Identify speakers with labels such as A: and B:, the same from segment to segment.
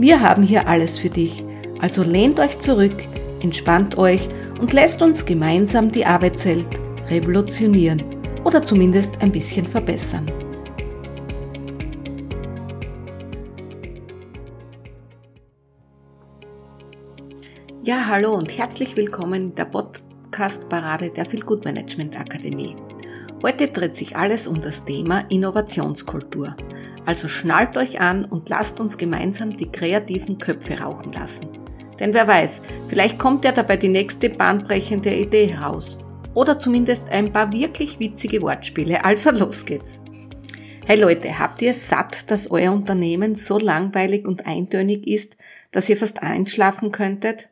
A: Wir haben hier alles für dich, also lehnt euch zurück, entspannt euch und lasst uns gemeinsam die Arbeitswelt revolutionieren oder zumindest ein bisschen verbessern. Ja, hallo und herzlich willkommen in der Podcast-Parade der Feel Good Management Akademie. Heute dreht sich alles um das Thema Innovationskultur. Also schnallt euch an und lasst uns gemeinsam die kreativen Köpfe rauchen lassen. Denn wer weiß, vielleicht kommt ja dabei die nächste bahnbrechende Idee heraus. Oder zumindest ein paar wirklich witzige Wortspiele. Also los geht's. Hey Leute, habt ihr es satt, dass euer Unternehmen so langweilig und eintönig ist, dass ihr fast einschlafen könntet?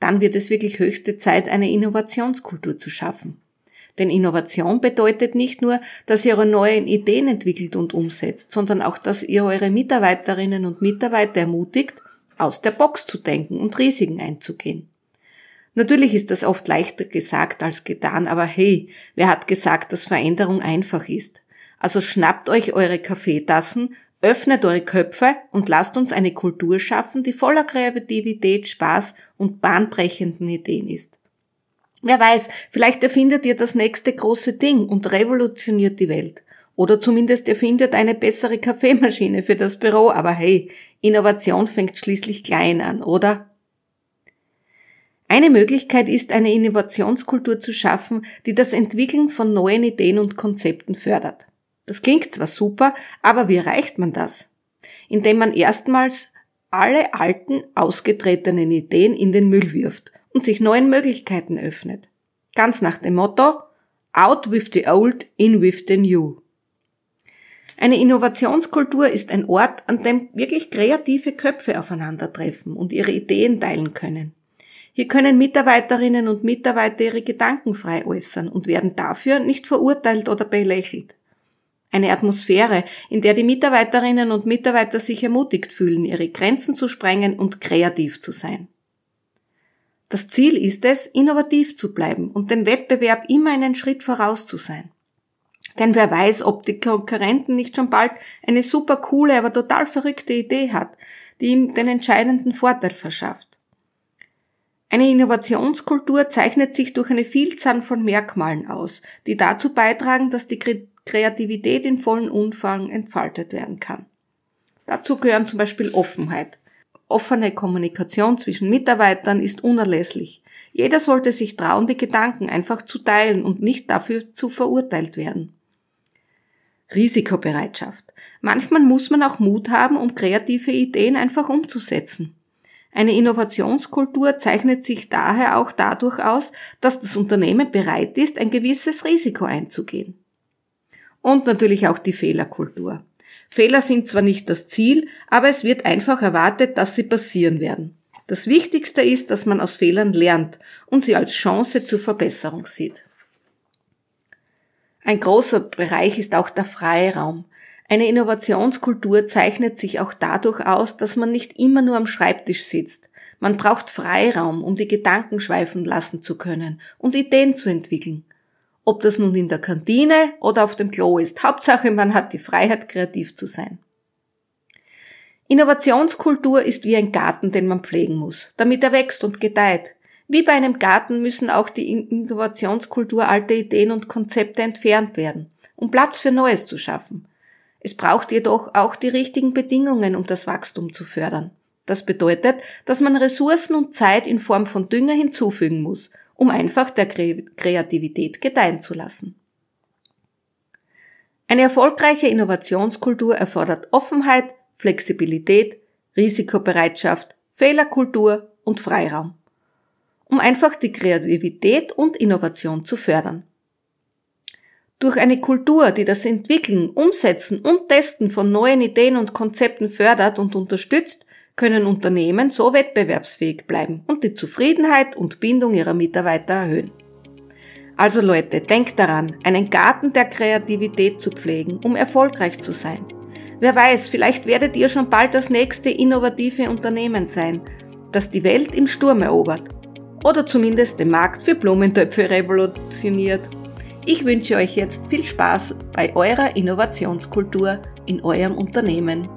A: Dann wird es wirklich höchste Zeit, eine Innovationskultur zu schaffen. Denn Innovation bedeutet nicht nur, dass ihr eure neuen Ideen entwickelt und umsetzt, sondern auch, dass ihr eure Mitarbeiterinnen und Mitarbeiter ermutigt, aus der Box zu denken und Risiken einzugehen. Natürlich ist das oft leichter gesagt als getan, aber hey, wer hat gesagt, dass Veränderung einfach ist? Also schnappt euch eure Kaffeetassen, öffnet eure Köpfe und lasst uns eine Kultur schaffen, die voller Kreativität, Spaß und bahnbrechenden Ideen ist. Wer weiß, vielleicht erfindet ihr das nächste große Ding und revolutioniert die Welt. Oder zumindest erfindet eine bessere Kaffeemaschine für das Büro. Aber hey, Innovation fängt schließlich klein an, oder? Eine Möglichkeit ist, eine Innovationskultur zu schaffen, die das Entwickeln von neuen Ideen und Konzepten fördert. Das klingt zwar super, aber wie erreicht man das? Indem man erstmals alle alten, ausgetretenen Ideen in den Müll wirft und sich neuen Möglichkeiten öffnet. Ganz nach dem Motto Out with the old, in with the new. Eine Innovationskultur ist ein Ort, an dem wirklich kreative Köpfe aufeinandertreffen und ihre Ideen teilen können. Hier können Mitarbeiterinnen und Mitarbeiter ihre Gedanken frei äußern und werden dafür nicht verurteilt oder belächelt. Eine Atmosphäre, in der die Mitarbeiterinnen und Mitarbeiter sich ermutigt fühlen, ihre Grenzen zu sprengen und kreativ zu sein. Das Ziel ist es, innovativ zu bleiben und den Wettbewerb immer einen Schritt voraus zu sein. Denn wer weiß, ob die Konkurrenten nicht schon bald eine super coole, aber total verrückte Idee hat, die ihm den entscheidenden Vorteil verschafft. Eine Innovationskultur zeichnet sich durch eine Vielzahl von Merkmalen aus, die dazu beitragen, dass die Kreativität in vollen Umfang entfaltet werden kann. Dazu gehören zum Beispiel Offenheit, Offene Kommunikation zwischen Mitarbeitern ist unerlässlich. Jeder sollte sich trauen, die Gedanken einfach zu teilen und nicht dafür zu verurteilt werden. Risikobereitschaft. Manchmal muss man auch Mut haben, um kreative Ideen einfach umzusetzen. Eine Innovationskultur zeichnet sich daher auch dadurch aus, dass das Unternehmen bereit ist, ein gewisses Risiko einzugehen. Und natürlich auch die Fehlerkultur. Fehler sind zwar nicht das Ziel, aber es wird einfach erwartet, dass sie passieren werden. Das Wichtigste ist, dass man aus Fehlern lernt und sie als Chance zur Verbesserung sieht. Ein großer Bereich ist auch der Freiraum. Eine Innovationskultur zeichnet sich auch dadurch aus, dass man nicht immer nur am Schreibtisch sitzt. Man braucht Freiraum, um die Gedanken schweifen lassen zu können und Ideen zu entwickeln. Ob das nun in der Kantine oder auf dem Klo ist. Hauptsache, man hat die Freiheit, kreativ zu sein. Innovationskultur ist wie ein Garten, den man pflegen muss, damit er wächst und gedeiht. Wie bei einem Garten müssen auch die Innovationskultur alte Ideen und Konzepte entfernt werden, um Platz für Neues zu schaffen. Es braucht jedoch auch die richtigen Bedingungen, um das Wachstum zu fördern. Das bedeutet, dass man Ressourcen und Zeit in Form von Dünger hinzufügen muss um einfach der Kreativität gedeihen zu lassen. Eine erfolgreiche Innovationskultur erfordert Offenheit, Flexibilität, Risikobereitschaft, Fehlerkultur und Freiraum, um einfach die Kreativität und Innovation zu fördern. Durch eine Kultur, die das Entwickeln, Umsetzen und Testen von neuen Ideen und Konzepten fördert und unterstützt, können Unternehmen so wettbewerbsfähig bleiben und die Zufriedenheit und Bindung ihrer Mitarbeiter erhöhen. Also Leute, denkt daran, einen Garten der Kreativität zu pflegen, um erfolgreich zu sein. Wer weiß, vielleicht werdet ihr schon bald das nächste innovative Unternehmen sein, das die Welt im Sturm erobert. Oder zumindest den Markt für Blumentöpfe revolutioniert. Ich wünsche euch jetzt viel Spaß bei eurer Innovationskultur in eurem Unternehmen.